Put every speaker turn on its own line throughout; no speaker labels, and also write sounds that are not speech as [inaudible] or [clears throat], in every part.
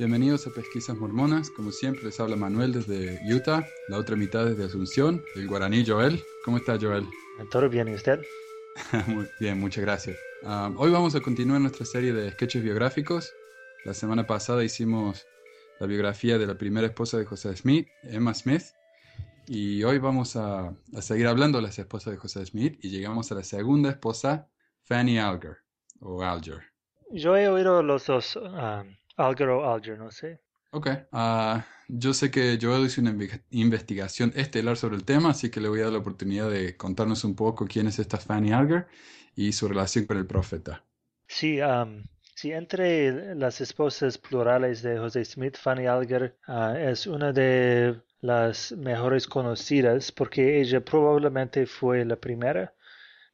Bienvenidos a Pesquisas Mormonas. Como siempre, les habla Manuel desde Utah, la otra mitad desde Asunción, el guaraní Joel. ¿Cómo está Joel?
Todo bien, ¿y usted? [laughs]
Muy bien, muchas gracias. Um, hoy vamos a continuar nuestra serie de sketches biográficos. La semana pasada hicimos la biografía de la primera esposa de José Smith, Emma Smith. Y hoy vamos a, a seguir hablando de las esposas de José Smith y llegamos a la segunda esposa, Fanny Alger, o Alger.
Yo he oído los dos, um, Alger o Alger, no sé.
Ok. Ah, yo sé que Joel hizo una inve- investigación estelar sobre el tema, así que le voy a dar la oportunidad de contarnos un poco quién es esta Fanny Alger y su relación con el profeta.
Sí, um, sí, entre las esposas plurales de José Smith, Fanny Alger ah, es una de las mejores conocidas porque ella probablemente fue la primera,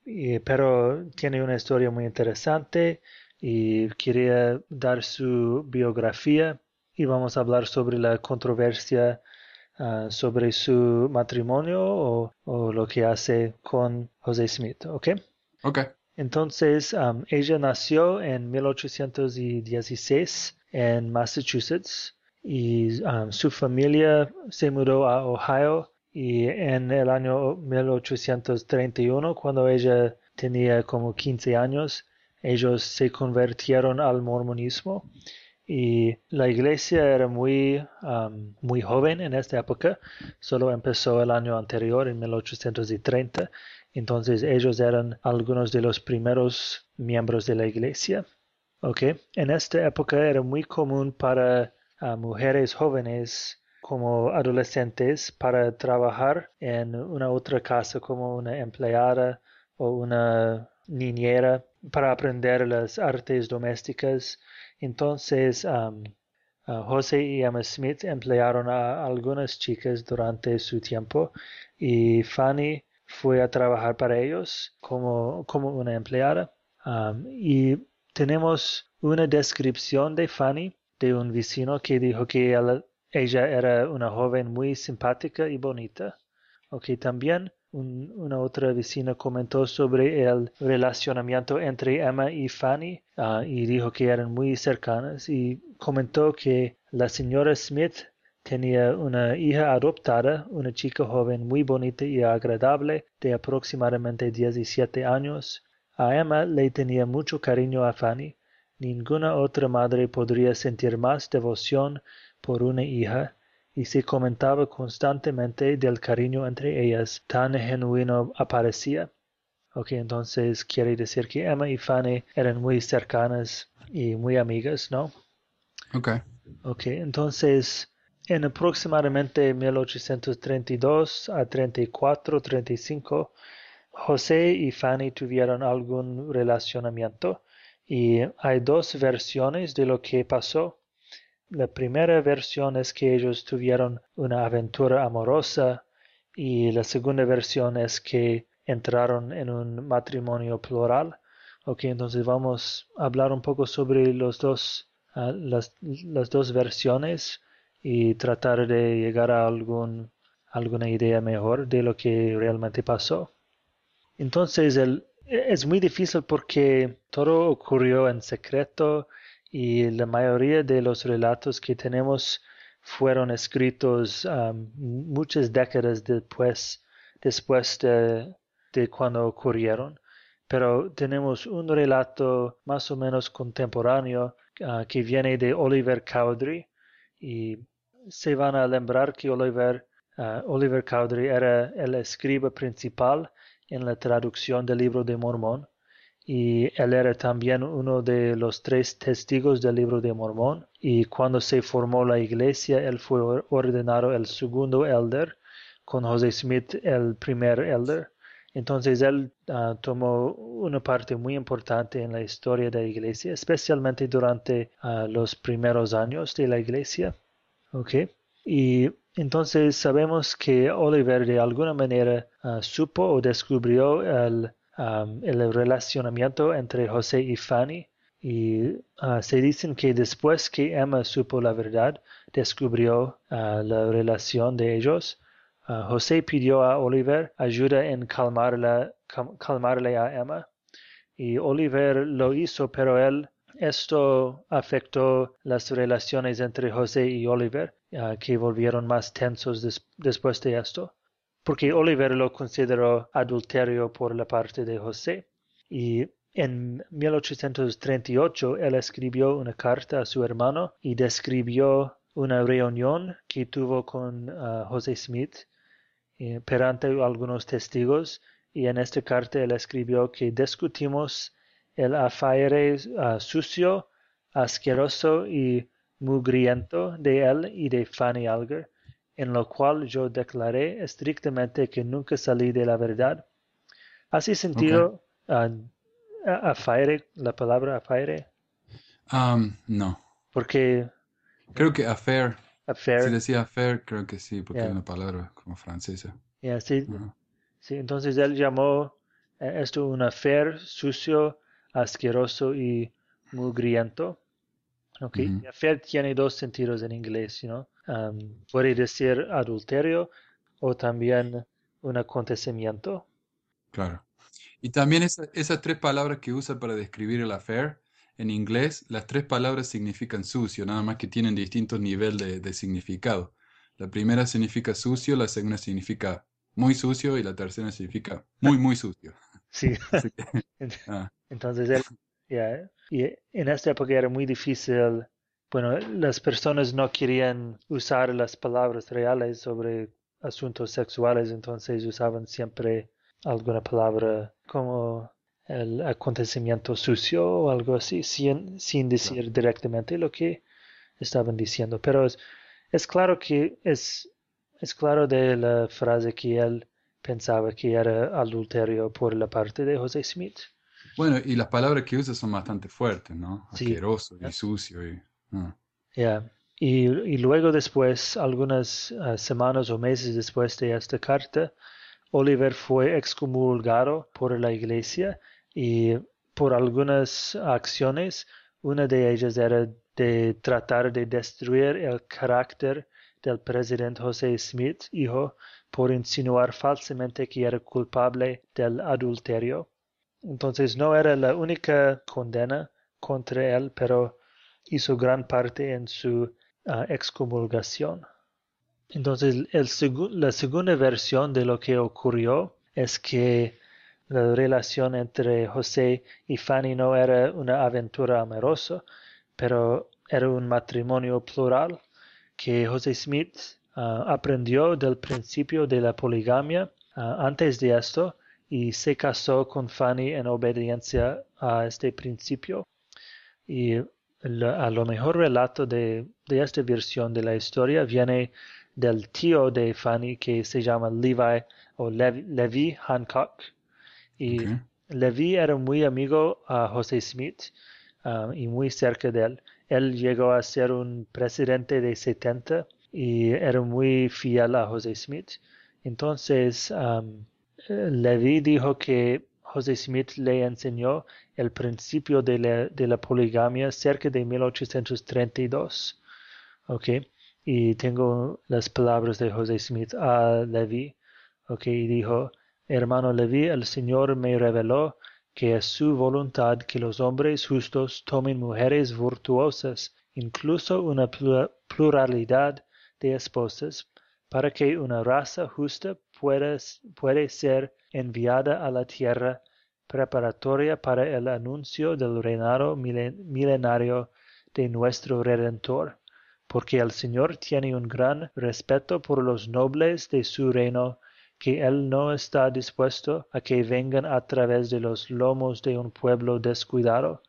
y- pero tiene una historia muy interesante y quería dar su biografía y vamos a hablar sobre la controversia ah, sobre su matrimonio o, o lo que hace con José Smith, ¿ok?
Ok.
Entonces, um, ella nació en 1816 en Massachusetts y um, su familia se mudó a Ohio y en el año 1831, cuando ella tenía como 15 años, ellos se convirtieron al mormonismo y la iglesia era muy, um, muy joven en esta época, solo empezó el año anterior, en 1830, entonces ellos eran algunos de los primeros miembros de la iglesia. Ok, en esta época era muy común para ah, mujeres jóvenes como adolescentes para trabajar en una otra casa como una empleada o una niñera para aprender las artes domésticas. Entonces, um, José y Emma Smith emplearon a algunas chicas durante su tiempo y Fanny fue a trabajar para ellos como, como una empleada. Y tenemos una descripción de Fanny de un vecino que dijo que ella, ella era una joven muy simpática y bonita. Ok, también un- una otra vecina comentó sobre el relacionamiento entre Emma y Fanny ah, y dijo que eran muy cercanas y comentó que la señora Smith tenía una hija adoptada, una chica joven muy bonita y agradable de aproximadamente 17 años. A Emma le tenía mucho cariño a Fanny. Ninguna otra madre podría sentir más devoción por una hija y se comentaba constantemente del cariño entre ellas, tan genuino aparecía. Ok, entonces quiere decir que Emma y Fanny eran muy cercanas y muy amigas, ¿no?
Ok.
Ok, entonces en aproximadamente 1832 a 34, 35, José y Fanny tuvieron algún relacionamiento y hay dos versiones de lo que pasó. La primera versión es que ellos tuvieron una aventura amorosa y la segunda versión es que entraron en un matrimonio plural. Ok, entonces vamos a hablar un poco sobre los dos, ah, las, dos versiones y tratar de llegar a algún, alguna idea mejor de lo que realmente pasó. Entonces el, es muy difícil porque todo ocurrió en secreto y la mayoría de los relatos que tenemos fueron escritos muchas décadas después, después de, de cuando ocurrieron. Pero tenemos un relato más o menos contemporáneo ah, que viene de Oliver Cowdery y se van a lembrar que Oliver, ah, Oliver Cowdery era el escriba principal en la traducción del libro de Mormón y él era también uno de los tres testigos del libro de Mormón y cuando se formó la iglesia él fue or- ordenado el segundo elder con José Smith el primer elder entonces él ah, tomó una parte muy importante en la historia de la iglesia especialmente durante ah, los primeros años de la iglesia ¿ok? Y entonces sabemos que Oliver de alguna manera ah, supo o descubrió el, am, el relacionamiento entre José y Fanny. Y ah, se dicen que después que Emma supo la verdad, descubrió ah, la relación de ellos. ah, José pidió a Oliver ayuda en calmarla, cal- calmarle a Emma. Y Oliver lo hizo, pero él esto afectó las relaciones entre José y Oliver, que volvieron más tensos después de esto, porque Oliver lo consideró adulterio por la parte de José. Y en 1838 él escribió una carta a su hermano y describió una reunión que tuvo con ah, José Smith perante algunos testigos y en esta carta él escribió que discutimos el afaire ah, sucio, asqueroso y mugriento de él y de Fanny Alger, en lo cual yo declaré estrictamente que nunca salí de la verdad. ¿Hace sentido ah, afaire, la palabra afaire?
Um, no.
Porque...
Creo que affair.
Affair.
Si decía affair, creo que sí, porque es una palabra como francesa.
sí, sí, entonces él llamó eh, esto un affair sucio, asqueroso y mugriento. Okay. tiene dos sentidos en inglés, ¿no? Puede decir adulterio o también un acontecimiento.
Claro. Y también esas tres palabras que usa para describir el affair, en inglés, las tres palabras significan sucio, nada más que tienen distintos niveles de, significado. La primera significa sucio, la segunda significa muy sucio y la tercera significa muy, muy sucio. [laughs]
Sí. [laughs] [laughs] Ah. Entonces, él, y en esta época era muy difícil, bueno, las personas no querían usar las palabras reales sobre asuntos sexuales, entonces usaban siempre alguna palabra como el acontecimiento sucio o algo así, sin, sin decir directamente lo que estaban diciendo. Pero es, es claro que es, es claro de la frase que él pensaba que era adulterio por la parte de José Smith.
Bueno, y las palabras que usa son bastante fuertes, ¿no? Asqueroso y sucio. Y,
ah. y, luego después, algunas ah, semanas o meses después de esta carta, Oliver fue excomulgado por la iglesia y por algunas acciones, una de ellas era de tratar de destruir el carácter del presidente José Smith, hijo, por insinuar falsamente que era culpable del adulterio. Entonces no era la única condena contra él, pero hizo gran parte en su ah, excomulgación. Entonces la segunda versión de lo que ocurrió es que la relación entre José y Fanny no era una aventura amorosa, pero era un matrimonio plural que José Smith ah, aprendió del principio de la poligamia. Ah, antes de esto, y se casó con Fanny en obediencia a este principio. Y a lo mejor relato de, esta versión de la historia viene del tío de Fanny que se llama Levi o Levi, Hancock. Y Levi era muy amigo a José Smith um, y muy cerca de él. Él llegó a ser un presidente de 70 y era muy fiel a José Smith. Entonces, um, Levi dijo que José Smith le enseñó el principio de la, poligamia cerca de 1832. ¿Ok? Y tengo las palabras de José Smith a Levi. ¿Ok? Y dijo, hermano Levi, el Señor me reveló que es su voluntad que los hombres justos tomen mujeres virtuosas, incluso una pluralidad de esposas, para que una raza justa puede, ser enviada a la tierra preparatoria para el anuncio del reinado milenario de nuestro Redentor, porque el Señor tiene un gran respeto por los nobles de su reino, que Él no está dispuesto a que vengan a través de los lomos de un pueblo descuidado.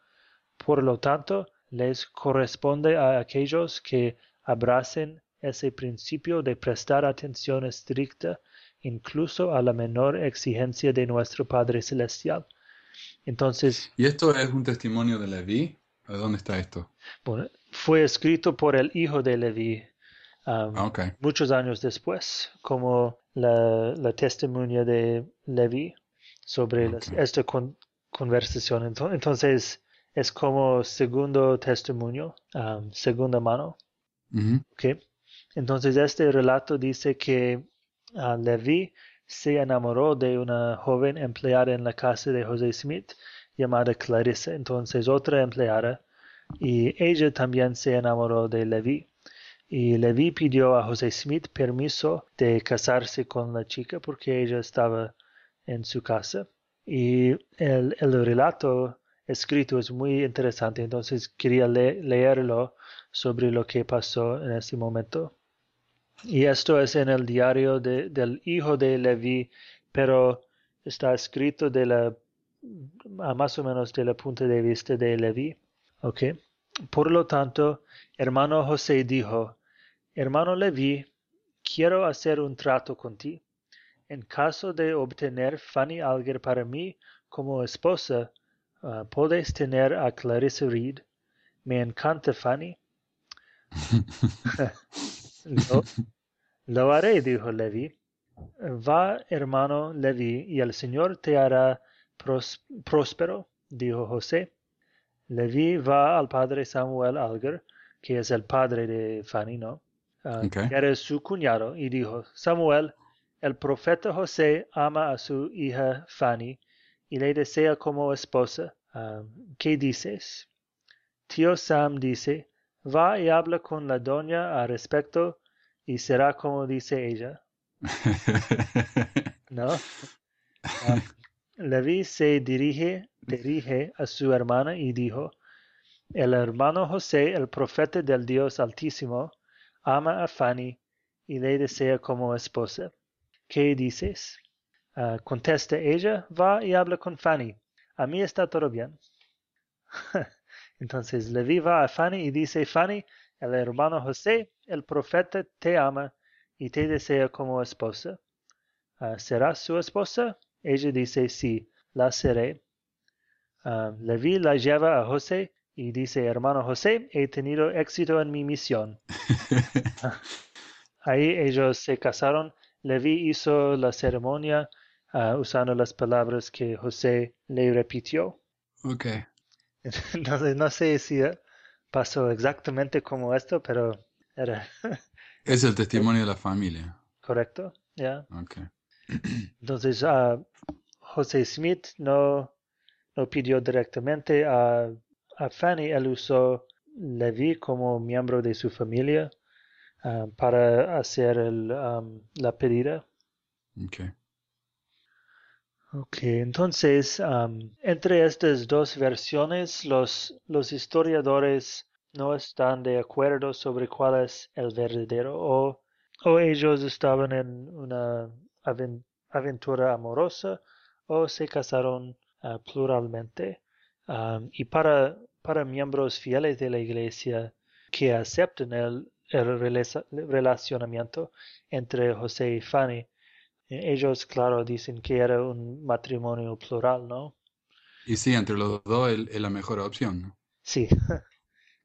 Por lo tanto, les corresponde a aquellos que abracen ese principio de prestar atención estricta incluso a la menor exigencia de nuestro Padre Celestial. Entonces,
¿Y esto es un testimonio de Leví? ¿Dónde está esto?
Bueno, fue escrito por el hijo de Leví um, ah, muchos años después, como la, la testimonio de Leví sobre esta conversación. Entonces, es como segundo testimonio, um, segunda mano. Entonces, este relato dice que Levi se enamoró de una joven empleada en la casa de José Smith llamada Clarissa. Entonces otra empleada y ella también se enamoró de Levi. Y Levi pidió a José Smith permiso de casarse con la chica porque ella estaba en su casa. Y el, el relato escrito es muy interesante, entonces quería leerlo sobre lo que pasó en ese momento. Y esto es en el diario del hijo de Levi, pero está escrito de la, más o menos de la punto de vista de Levi. Okay. Por lo tanto, hermano José dijo, hermano Levi, quiero hacer un trato contigo. En caso de obtener Fanny Alger para mí como esposa, uh, puedes tener a Clarissa Reed. Me encanta Fanny. [laughs] [laughs] lo, haré, dijo Levi. Va, hermano Levi, y el Señor te hará próspero, dijo José. Levi va al padre Samuel Alger, que es el padre de Fanny, ¿no? Uh, Era su cuñado, y dijo, Samuel, el profeta José ama a su hija Fanny y le desea como esposa. Ah, ¿Qué dices? Tío Sam dice, va y habla con la doña al respecto y será como dice ella. [laughs] ¿No? Ah, Levi se dirige, dirige a su hermana y dijo, el hermano José, el profeta del Dios Altísimo, ama a Fanny y le desea como esposa. ¿Qué dices? Uh, contesta ella, va y habla con Fanny. A mí está todo bien. [laughs] Entonces Levi va a Fanny y dice, Fanny, el hermano José, el profeta, te ama y te desea como esposa. Uh, ¿Serás su esposa? Ella dice, sí, la seré. Uh, Levi la lleva a José y dice, hermano José, he tenido éxito en mi misión. [laughs] Ahí ellos se casaron Levi hizo la ceremonia usando las palabras que José le repitió.
Ok. [laughs]
Entonces, no sé si pasó exactamente como esto, pero era... [laughs]
es el testimonio de la [laughs] familia.
Correcto, ya.
Okay. [clears throat]
Entonces, uh, José Smith no, no pidió directamente a, a Fanny, él usó Levi como miembro de su familia Ah, para hacer el, la pedida.
Okay.
Ok, entonces, entre estas dos versiones, los, los historiadores no están de acuerdo sobre cuál es el verdadero o, o ellos estaban en una aventura amorosa o se casaron ah, pluralmente. y para, para miembros fieles de la iglesia que acepten el, el relacionamiento entre José y Fanny. Eh, ellos, claro, dicen que era un matrimonio plural, ¿no?
Y sí, entre los dos es la mejor opción, ¿no?
Sí, [laughs]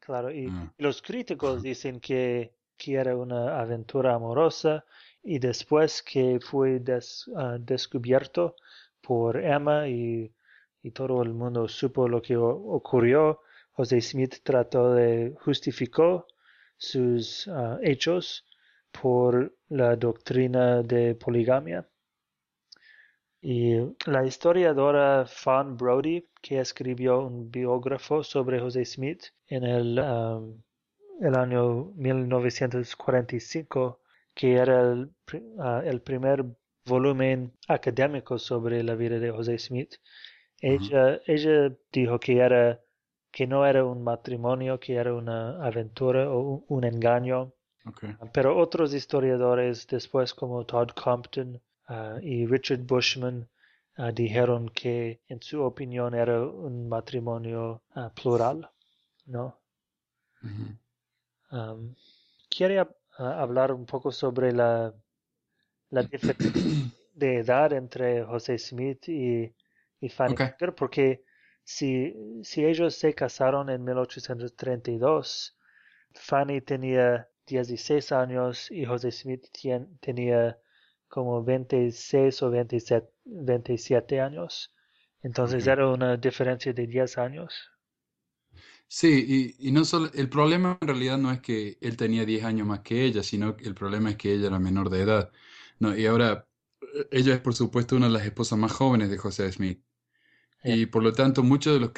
claro. Y ah. los críticos dicen que, que, era una aventura amorosa y después que fue ah, descubierto por Emma y, y, todo el mundo supo lo que ocurrió, José Smith trató de justificar sus ah, hechos por la doctrina de poligamia. Y la historiadora Fawn Brody, que escribió un biógrafo sobre José Smith en el, el año 1945, que era el, ah, el, primer volumen académico sobre la vida de José Smith, ella, ella dijo que era que no era un matrimonio, que era una aventura o un, engaño. Pero otros historiadores después como Todd Compton ah, y Richard Bushman ah, dijeron que en su opinión era un matrimonio ah, plural, ¿no? quiere hablar un poco sobre la, la [clears throat] diferencia de edad entre José Smith y, y Fanny porque si, si ellos se casaron en 1832, Fanny tenía 16 años y José Smith tenía como 26 o 27, 27 años. Entonces era una diferencia de 10 años.
Sí, y, y, no solo, el problema en realidad no es que él tenía 10 años más que ella, sino que el problema es que ella era menor de edad. No, y ahora, ella es por supuesto una de las esposas más jóvenes de José Smith. Y por lo tanto, muchos de los,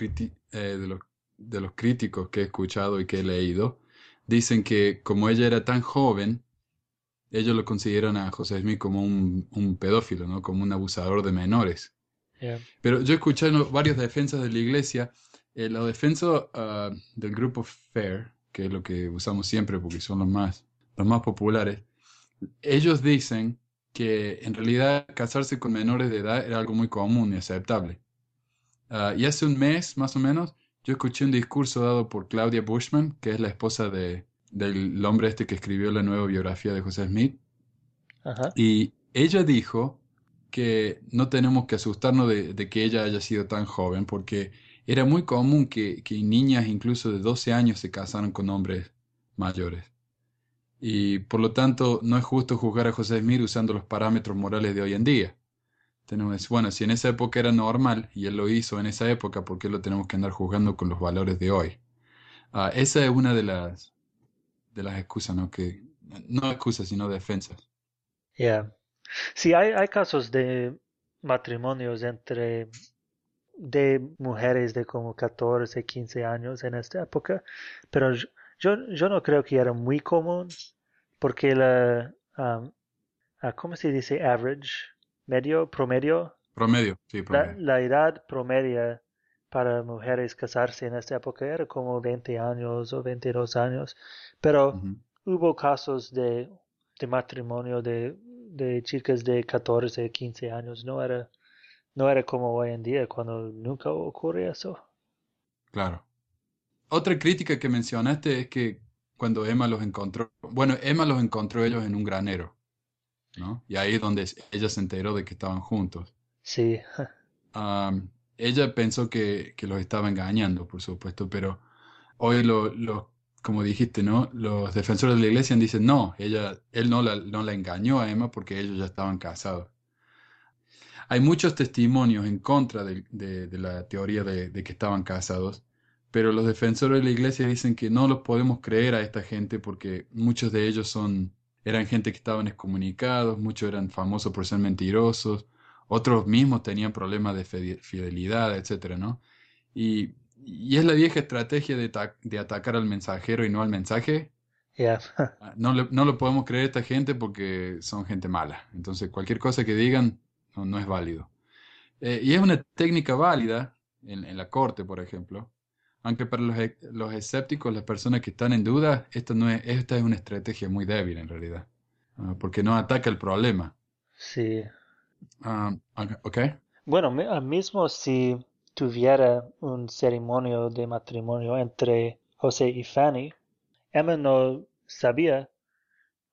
eh, de los de los críticos que he escuchado y que he leído dicen que como ella era tan joven, ellos lo consideran a José Smith como un, un pedófilo, ¿no? Como un abusador de menores. Pero yo escuché varias defensas de la iglesia. Eh, los defensas ah, del grupo FAIR, que es lo que usamos siempre porque son los más, los más populares, ellos dicen que en realidad casarse con menores de edad era algo muy común y aceptable. Ah, y hace un mes, más o menos, yo escuché un discurso dado por Claudia Bushman, que es la esposa de, del hombre este que escribió la nueva biografía de José Smith. Y ella dijo que no tenemos que asustarnos de, que ella haya sido tan joven, porque era muy común que, que niñas incluso de 12 años se casaran con hombres mayores. Y por lo tanto, no es justo juzgar a José Smith usando los parámetros morales de hoy en día. Tenemos, bueno, si en esa época era normal y él lo hizo en esa época, ¿por qué lo tenemos que andar juzgando con los valores de hoy? Ah, esa es una de las, de las excusas, ¿no? Que, no excusas, sino defensas.
Ya. Sí, hay, hay casos de matrimonios entre de mujeres de como 14, 15 años en esta época, pero yo, yo no creo que era muy común porque la, ah, ¿cómo se dice average? Medio, promedio.
Promedio, sí,
promedio. La, edad promedia para mujeres casarse en esta época era como 20 años o 22 años, pero hubo casos de, de matrimonio de, de, chicas de 14, 15 años, no era, no era como hoy en día cuando nunca ocurre eso.
Claro. Otra crítica que mencionaste es que cuando Emma los encontró, bueno, Emma los encontró ellos en un granero. ¿No? Y ahí es donde ella se enteró de que estaban juntos.
Sí. [laughs]
ella pensó que, que, los estaba engañando, por supuesto, pero hoy lo, como dijiste, ¿no? Los defensores de la iglesia dicen, no, ella, él no la, no la engañó a Emma porque ellos ya estaban casados. Hay muchos testimonios en contra de, de, la teoría de, de, que estaban casados, pero los defensores de la iglesia dicen que no los podemos creer a esta gente porque muchos de ellos son eran gente que estaban excomunicados, muchos eran famosos por ser mentirosos, otros mismos tenían problemas de fidelidad, etcétera, ¿no? Y, y, es la vieja estrategia de, de, atacar al mensajero y no al mensaje. Ah, no, le, no lo podemos creer a esta gente porque son gente mala. Entonces, cualquier cosa que digan no, no es válido. Eh, y es una técnica válida en, en, la corte, por ejemplo. Aunque para los, los, escépticos, las personas que están en duda, esta, no es, esta es una estrategia muy débil en realidad, ah, porque no ataca el problema.
Sí.
Uh, ok.
Bueno, mismo si tuviera un ceremonio de matrimonio entre José y Fanny, Emma no sabía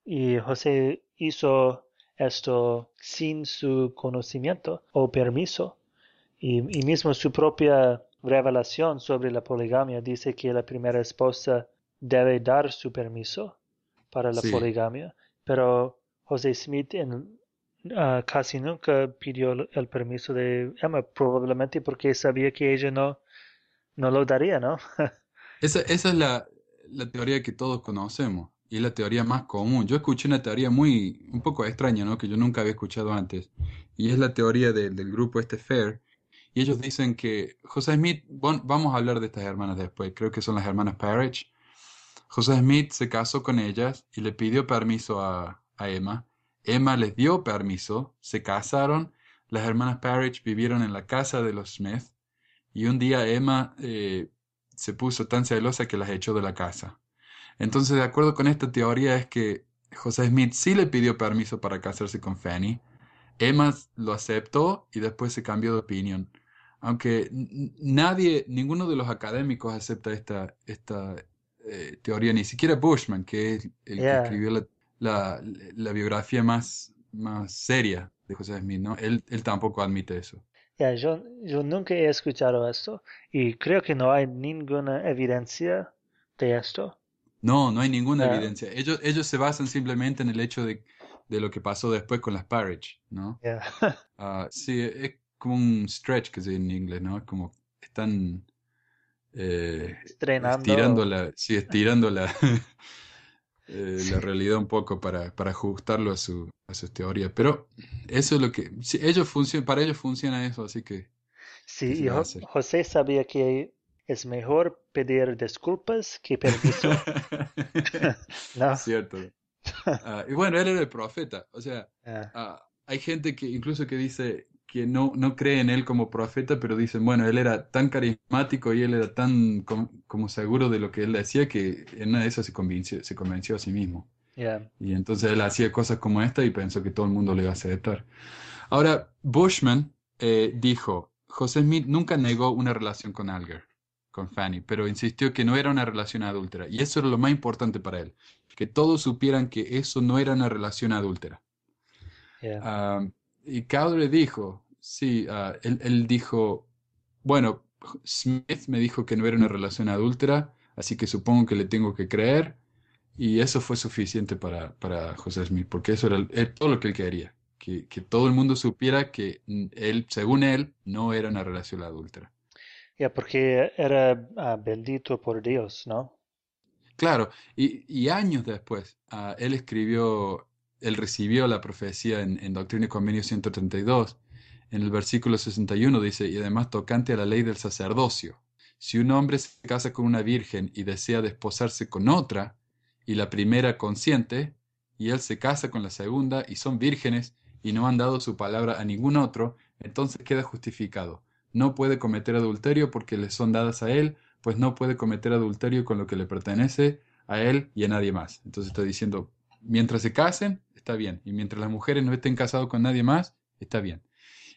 y José hizo esto sin su conocimiento o permiso y, y mismo su propia revelación sobre la poligamia dice que la primera esposa debe dar su permiso para la poligamia, pero José Smith ah, casi nunca pidió el permiso de Emma, probablemente porque sabía que ella no, no lo daría, ¿no? [laughs]
esa, esa es la, la teoría que todos conocemos y es la teoría más común. Yo escuché una teoría muy, un poco extraña, ¿no? Que yo nunca había escuchado antes. Y es la teoría del grupo este FAIR, y ellos dicen que José Smith, vamos a hablar de estas hermanas después, creo que son las hermanas Parrish. José Smith se casó con ellas y le pidió permiso a, a Emma. Emma les dio permiso, se casaron, las hermanas Parrish vivieron en la casa de los Smith y un día Emma eh, se puso tan celosa que las echó de la casa. Entonces, de acuerdo con esta teoría, es que José Smith sí le pidió permiso para casarse con Fanny. Emma lo aceptó y después se cambió de opinión aunque nadie, ninguno de los académicos acepta esta, esta eh, teoría, ni siquiera Bushman, que es el que escribió la, la, biografía más, más seria de José Smith, ¿no? Él, él tampoco admite eso.
Ya, yo, yo nunca he escuchado esto y creo que no hay ninguna evidencia de esto.
No, no hay ninguna evidencia. Ellos, ellos se basan simplemente en el hecho de, de lo que pasó después con las Parrish, ¿no? [laughs] Ah, sí, es, como un stretch que se dice en inglés, ¿no? Como están eh, estirando la, sí, [laughs] estirando la, [laughs] eh, la realidad un poco para, para ajustarlo a, su, a sus teorías. Pero eso es lo que, ellos funcionan, para ellos funciona eso, así que...
Sí, y José sabía que es mejor pedir disculpas que permiso. [laughs]
no. Cierto. Ah, y bueno, él era el profeta. O sea,
ah,
hay gente que incluso que dice que no, no cree en él como profeta, pero dicen, bueno, él era tan carismático y él era tan com- como seguro de lo que él decía que en una de esas se convenció, se convenció a sí mismo.
yeah.
Y entonces él hacía cosas como esta y pensó que todo el mundo le iba a aceptar. Ahora, Bushman eh, dijo, José Smith nunca negó una relación con Alger, con Fanny, pero insistió que no era una relación adúltera. Y eso era lo más importante para él, que todos supieran que eso no era una relación adúltera.
Yeah.
Ah, y Cowdery dijo, sí, ah, él, él dijo, bueno, Smith me dijo que no era una relación adúltera, así que supongo que le tengo que creer. Y eso fue suficiente para, para José Smith, porque eso era todo lo que él quería, que, que todo el mundo supiera que él, según él, no era una relación adúltera.
Yeah, porque era ah, bendito por Dios, ¿no?
Claro, y, y años después, ah, él escribió, él recibió la profecía en, Doctrina y Convenio 132. En el versículo 61 dice, y además tocante a la ley del sacerdocio, si un hombre se casa con una virgen y desea desposarse con otra, y la primera consiente, y él se casa con la segunda, y son vírgenes, y no han dado su palabra a ningún otro, entonces queda justificado. No puede cometer adulterio porque le son dadas a él, pues no puede cometer adulterio con lo que le pertenece a él y a nadie más. Entonces está diciendo, mientras se casen, está bien, y mientras las mujeres no estén casadas con nadie más, está bien.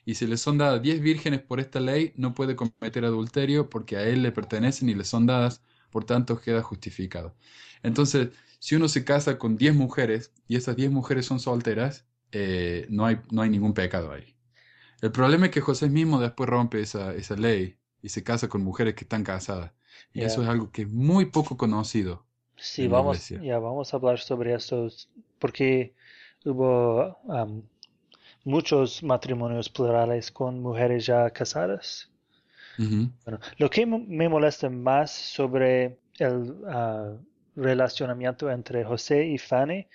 Y si le son dadas diez vírgenes por esta ley, no puede cometer adulterio porque a él le pertenecen y le son dadas, por tanto queda justificado. Entonces, si uno se casa con diez mujeres y esas diez mujeres son solteras, eh, no, hay, no hay ningún pecado ahí. El problema es que José mismo después rompe esa, esa ley y se casa con mujeres que están casadas. Y eso es algo que es muy poco conocido.
Sí, vamos, ya vamos a hablar sobre esto porque hubo am, muchos matrimonios plurales con mujeres ya casadas. Bueno, lo que me molesta más sobre el ah, relacionamiento entre José y Fanny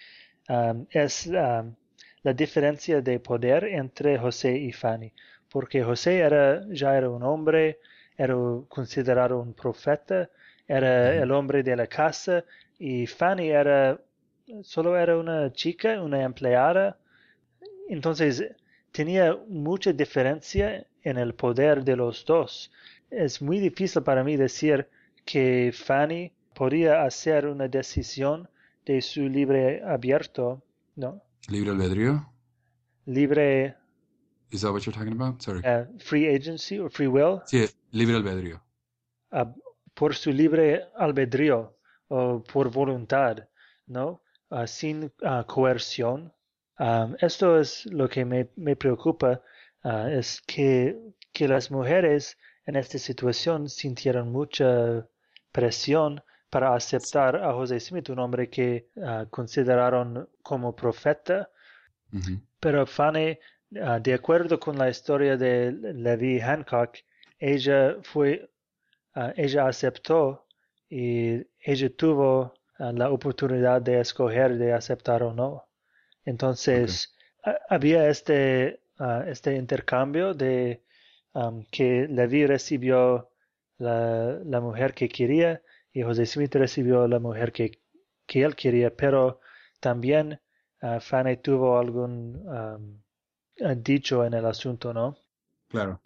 am, es am, la diferencia de poder entre José y Fanny, porque José era, ya era un hombre, era considerado un profeta, era el hombre de la casa y Fanny era solo era una chica, una empleada. Entonces tenía mucha diferencia en el poder de los dos. Es muy difícil para mí decir que Fanny podía hacer una decisión de su libre abierto, ¿no?
¿Libre albedrío?
Libre
Is that what you're talking about? Sorry.
eh, free agency o free will,
Sí, libre albedrío.
ah, por su libre albedrío o por voluntad, ¿no? Ah, sin ah, coerción. Esto es lo que me, me preocupa, ah, es que, que las mujeres en esta situación sintieron mucha presión para aceptar a José Smith, un hombre que consideraron como profeta, pero Fanny, de acuerdo con la historia de Levi Hancock, ella fue, ah, ella aceptó y ella tuvo ah, la oportunidad de escoger de aceptar o no. Entonces, ha- había este, ah, este intercambio de que Levi recibió la, la mujer que quería y José Smith recibió la mujer que, que él quería, pero también Fanny tuvo algún ah, dicho en el asunto, ¿no?
Claro.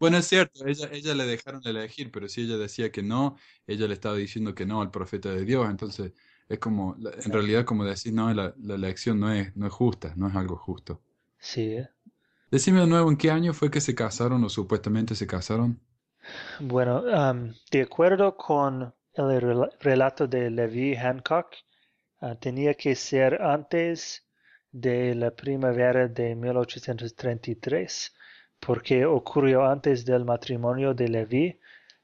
Bueno, es cierto, ella, ella le dejaron elegir, pero si ella decía que no, ella le estaba diciendo que no al profeta de Dios, entonces es como, en realidad como decir, no, la, la elección no es, no es justa, no es algo justo.
Sí. ¿eh?
Decime de nuevo, ¿en qué año fue que se casaron o supuestamente se casaron?
Bueno, am, de acuerdo con el rela- relato de Levi Hancock, ah, tenía que ser antes de la primavera de 1833, porque ocurrió antes del matrimonio de Levi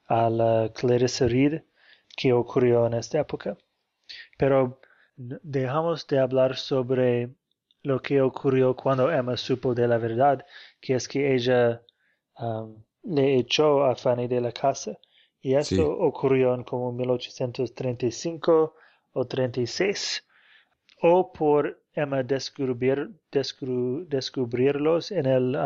a la Clarissa Reed, que ocurrió en esta época. Pero dejamos de hablar sobre lo que ocurrió cuando Emma supo de la verdad, que es que ella le echó a Fanny de la casa. Y esto
Sí.
ocurrió en como 1835 o 36, o por Emma descubrir, descubrirlos en el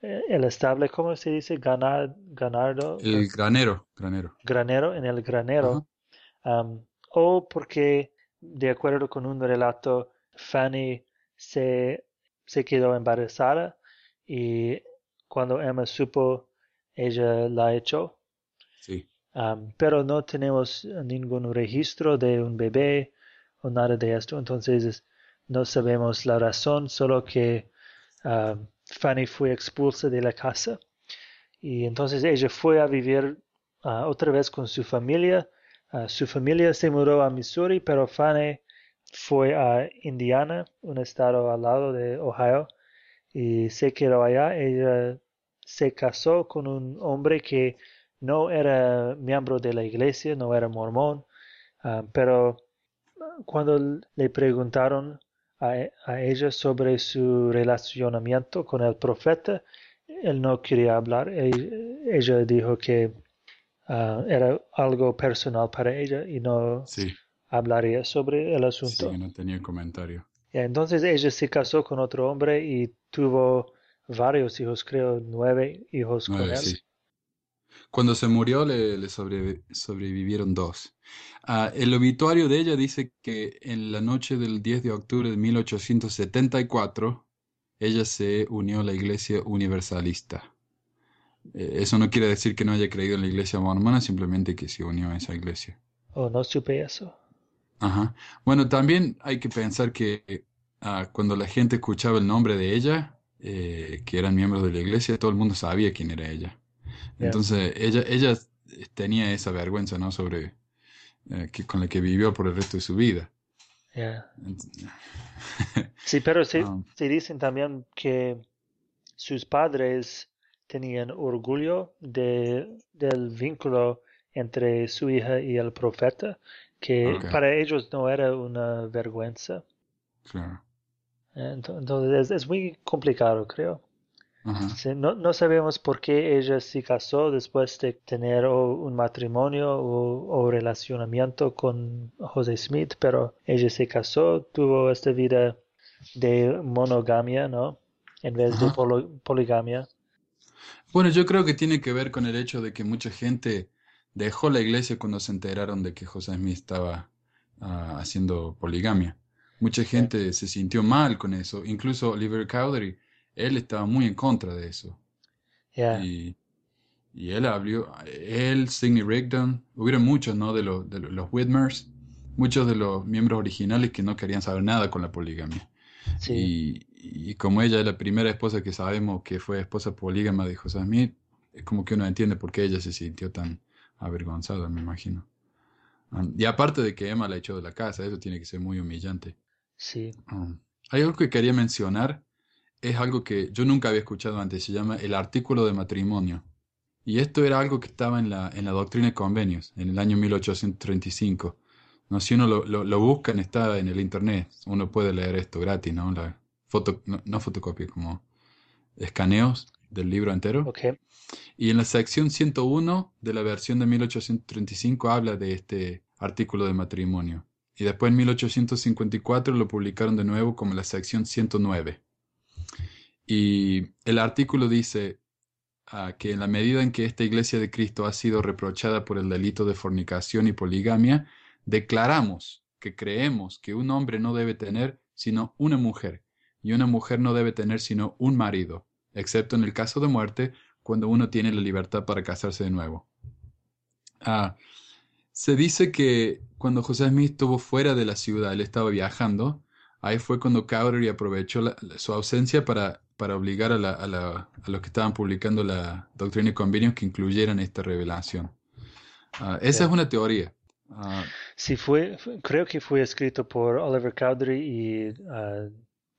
el estable, ¿cómo se dice? Ganar, ganardo.
El granero, granero.
Granero, en el granero. Um, o porque, de acuerdo con un relato, Fanny se, se quedó embarazada y cuando Emma supo, ella la echó.
Sí.
Um, pero no tenemos ningún registro de un bebé o nada de esto, entonces no sabemos la razón, solo que um, Fanny fue expulsa de la casa y entonces ella fue a vivir uh, otra vez con su familia. Uh, su familia se mudó a Missouri, pero Fanny fue a Indiana, un estado al lado de Ohio, y se quedó allá. Ella se casó con un hombre que no era miembro de la iglesia, no era mormón, uh, pero cuando le preguntaron a, ella sobre su relacionamiento con el profeta, él no quería hablar. Ella, dijo que ah, era algo personal para ella y no hablaría sobre el asunto.
Sí, no tenía comentario.
entonces ella se casó con otro hombre y tuvo varios hijos, creo nueve hijos con él.
Cuando se murió le, sobrevivieron dos. Ah, el obituario de ella dice que en la noche del 10 de octubre de 1874 ella se unió a la iglesia universalista. Eh, eso no quiere decir que no haya creído en la iglesia mormona, simplemente que se unió a esa iglesia.
Oh, no supe eso.
Ajá. Bueno, también hay que pensar que ah, cuando la gente escuchaba el nombre de ella, eh, que eran miembros de la iglesia, todo el mundo sabía quién era ella. Entonces, ella, ella tenía esa vergüenza, ¿no? Sobre, eh, que, con la que vivió por el resto de su vida. [laughs]
sí, pero se, um, se, dicen también que sus padres tenían orgullo de, del vínculo entre su hija y el profeta, que para ellos no era una vergüenza.
Claro.
Entonces es muy complicado, creo no, no, sabemos por qué ella se casó después de tener un matrimonio o, relacionamiento con José Smith, pero ella se casó, tuvo esta vida de monogamia, ¿no? En vez de poligamia.
Bueno, yo creo que tiene que ver con el hecho de que mucha gente dejó la iglesia cuando se enteraron de que José Smith estaba ah, haciendo poligamia. Mucha gente se sintió mal con eso. Incluso Oliver Cowdery él estaba muy en contra de eso. Y, y, él habló, él, Sidney Rigdon, hubieron muchos, ¿no? De, los, de los Whitmers, muchos de los miembros originales que no querían saber nada con la poligamia. Y, y, como ella es la primera esposa que sabemos que fue esposa polígama de José Smith, es como que uno entiende por qué ella se sintió tan avergonzada, me imagino. Um, y aparte de que Emma la echó de la casa, eso tiene que ser muy humillante.
Sí.
Um, hay algo que quería mencionar es algo que yo nunca había escuchado antes, se llama el artículo de matrimonio. Y esto era algo que estaba en la, en la doctrina de convenios, en el año 1835. No, si uno lo, lo, busca, está en el internet, uno puede leer esto gratis, ¿no? La foto, no, fotocopia, como escaneos del libro entero.
Okay.
Y en la sección 101 de la versión de 1835 habla de este artículo de matrimonio. Y después en 1854 lo publicaron de nuevo como la sección 109. Y el artículo dice ah, que en la medida en que esta iglesia de Cristo ha sido reprochada por el delito de fornicación y poligamia, declaramos que creemos que un hombre no debe tener sino una mujer y una mujer no debe tener sino un marido, excepto en el caso de muerte, cuando uno tiene la libertad para casarse de nuevo. Ah, se dice que cuando José Smith estuvo fuera de la ciudad, él estaba viajando, ahí fue cuando Cowdery aprovechó su ausencia para para obligar a, la, a, la, a, los que estaban publicando la doctrina y convenios que incluyeran esta revelación. Ah, esa es una teoría.
Uh, sí, fue, creo que fue escrito por Oliver Cowdery y uh,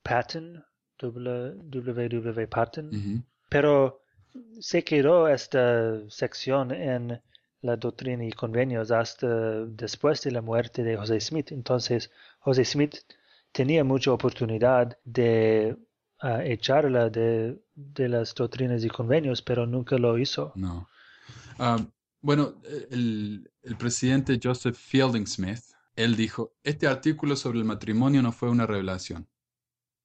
Patton, W. Patton, pero se quedó esta sección en la doctrina y convenios hasta después de la muerte de José Smith. Entonces, José Smith tenía mucha oportunidad de a echarla de, de, las doctrinas y convenios, pero nunca lo hizo.
No. Ah, bueno, el, el, presidente Joseph Fielding Smith, él dijo, este artículo sobre el matrimonio no fue una revelación.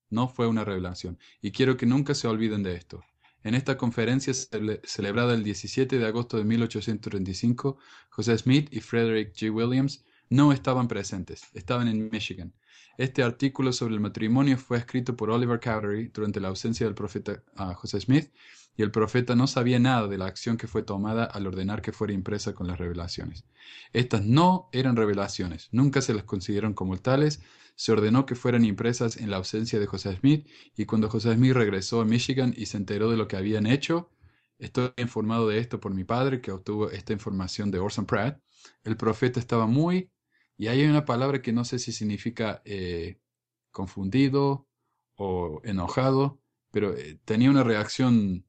No fue una revelación. Y quiero que nunca se olviden de esto. En esta conferencia celebrada el 17 de agosto de 1835, José Smith y Frederick G. Williams no estaban presentes, estaban en Michigan. Este artículo sobre el matrimonio fue escrito por Oliver Cowdery durante la ausencia del profeta ah, José Smith y el profeta no sabía nada de la acción que fue tomada al ordenar que fuera impresa con las revelaciones. Estas no eran revelaciones, nunca se las consideraron como tales, se ordenó que fueran impresas en la ausencia de José Smith y cuando José Smith regresó a Michigan y se enteró de lo que habían hecho, estoy informado de esto por mi padre que obtuvo esta información de Orson Pratt, el profeta estaba muy, y hay una palabra que no sé si significa eh, confundido o enojado, pero eh, tenía una reacción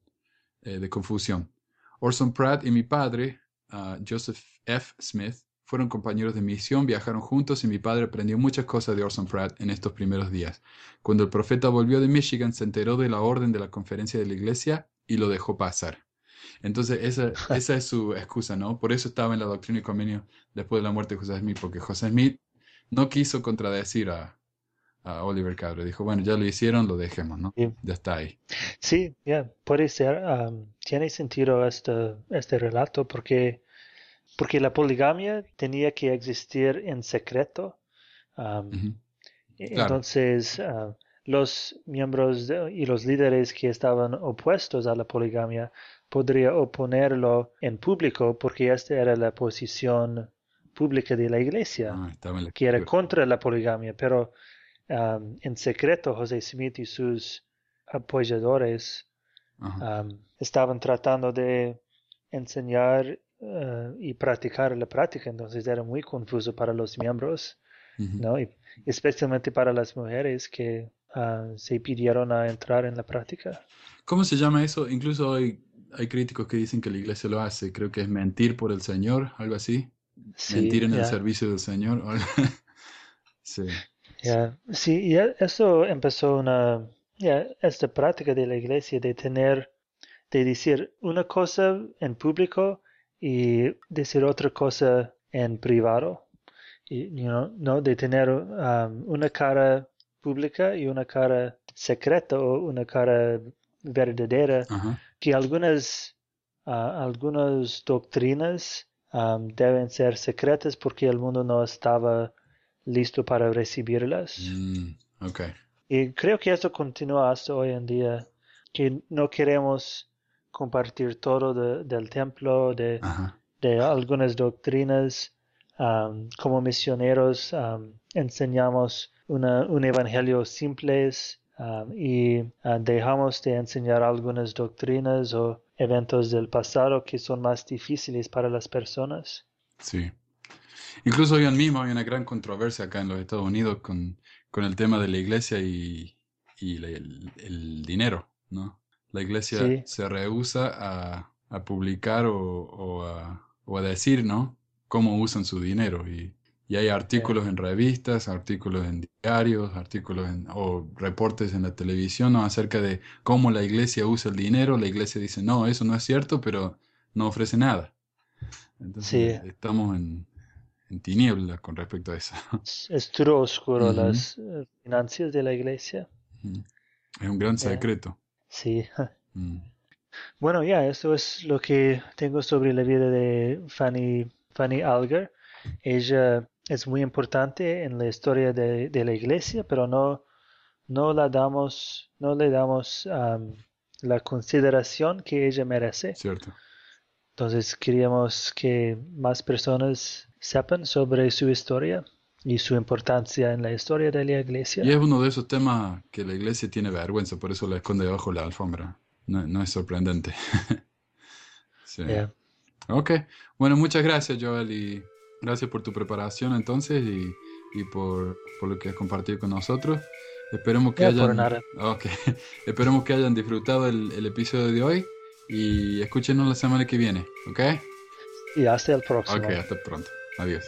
eh, de confusión. Orson Pratt y mi padre, ah, Joseph F. Smith, fueron compañeros de misión, viajaron juntos y mi padre aprendió muchas cosas de Orson Pratt en estos primeros días. Cuando el profeta volvió de Michigan, se enteró de la orden de la conferencia de la iglesia y lo dejó pasar. Entonces, esa, [laughs] esa es su excusa, ¿no? Por eso estaba en la doctrina y convenio después de la muerte de José Smith, porque José Smith no quiso contradecir a, a Oliver Cabre. Dijo, bueno, ya lo hicieron, lo dejemos, ¿no? Ya está ahí.
Sí, ya, puede ser. tiene sentido este, este relato porque porque la poligamia tenía que existir en secreto. Entonces, ah, los miembros y los líderes que estaban opuestos a la poligamia podrían oponerlo en público porque esta era la posición pública de la iglesia, ah, que era contra la poligamia, pero en secreto José Smith y sus apoyadores estaban tratando de enseñar eh, y practicar la práctica, entonces era muy confuso para los miembros, ¿no? Y especialmente para las mujeres que ah, se pidieron a entrar en la práctica.
¿Cómo se llama eso? Incluso hay, hay críticos que dicen que la iglesia lo hace, creo que es mentir por el Señor, algo así. mentir en el servicio del Señor. [laughs]
sí. Sí, y eso empezó una, esta práctica de la iglesia de tener, de decir una cosa en público y decir otra cosa en privado. Y, no de tener um, una cara pública y una cara secreta o una cara verdadera, que algunas, uh, algunas doctrinas um, deben ser secretas porque el mundo no estaba listo para recibirlas.
Mm,
y creo que eso continúa hasta hoy en día, que no queremos compartir todo del templo, de, de algunas doctrinas. Um, como misioneros um, enseñamos un evangelio simple um, y uh, dejamos de enseñar algunas doctrinas o eventos del pasado que son más difíciles para las personas.
Sí. Incluso hoy mismo hay una gran controversia acá en los Estados Unidos con, con el tema de la iglesia y, y el dinero, ¿no? La iglesia se rehúsa a, publicar o, a, decir, ¿no? Cómo usan su dinero. Y, hay artículos en revistas, artículos en diarios, artículos en, o reportes en la televisión acerca de cómo la iglesia usa el dinero. La iglesia dice, no, eso no es cierto, pero no ofrece nada. Entonces estamos en, en tinieblas con respecto a eso.
Es todo oscuro las eh, finanzas de la iglesia.
Es un gran secreto.
Sí. [laughs] Mm. Bueno, ya, eso es lo que tengo sobre la vida de Fanny, Fanny Alger. Ella es muy importante en la historia de, la iglesia, pero no, no la damos, no le damos la consideración que ella merece.
Cierto.
Entonces queríamos que más personas sepan sobre su historia y su importancia en la historia de la iglesia.
Y es uno de esos temas que la iglesia tiene vergüenza, por eso la esconde debajo de la alfombra. No, es sorprendente. [laughs] sí. Ok, bueno, muchas gracias Joel y gracias por tu preparación entonces y, por, lo que has compartido con nosotros. Esperemos que, hayan, [laughs] okay. Esperemos que hayan disfrutado el, el episodio de hoy y escúchenos la semana que viene, ¿ok?
Y hasta el próximo.
Ok, hasta pronto. Adiós.